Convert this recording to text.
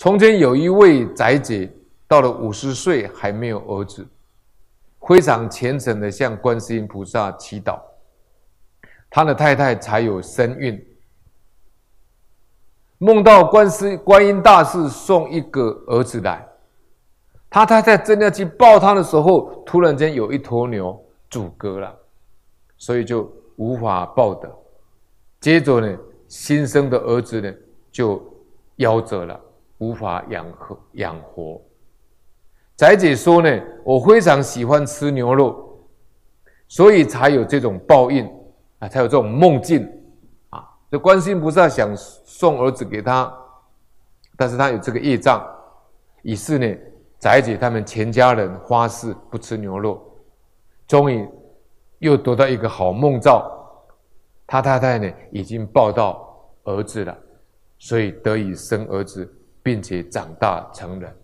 从前有一位宅姐，到了五十岁还没有儿子，非常虔诚的向观世音菩萨祈祷，他的太太才有身孕。梦到观世观音大士送一个儿子来，他太太正要去抱他的时候，突然间有一头牛阻隔了，所以就无法抱得。接着呢，新生的儿子呢就夭折了。无法养活养活，宅姐说呢，我非常喜欢吃牛肉，所以才有这种报应啊，才有这种梦境啊。这观世音菩萨想送儿子给他，但是他有这个业障，于是呢，宅姐他们全家人发誓不吃牛肉，终于又得到一个好梦兆，他太太呢已经抱到儿子了，所以得以生儿子。并且长大成人。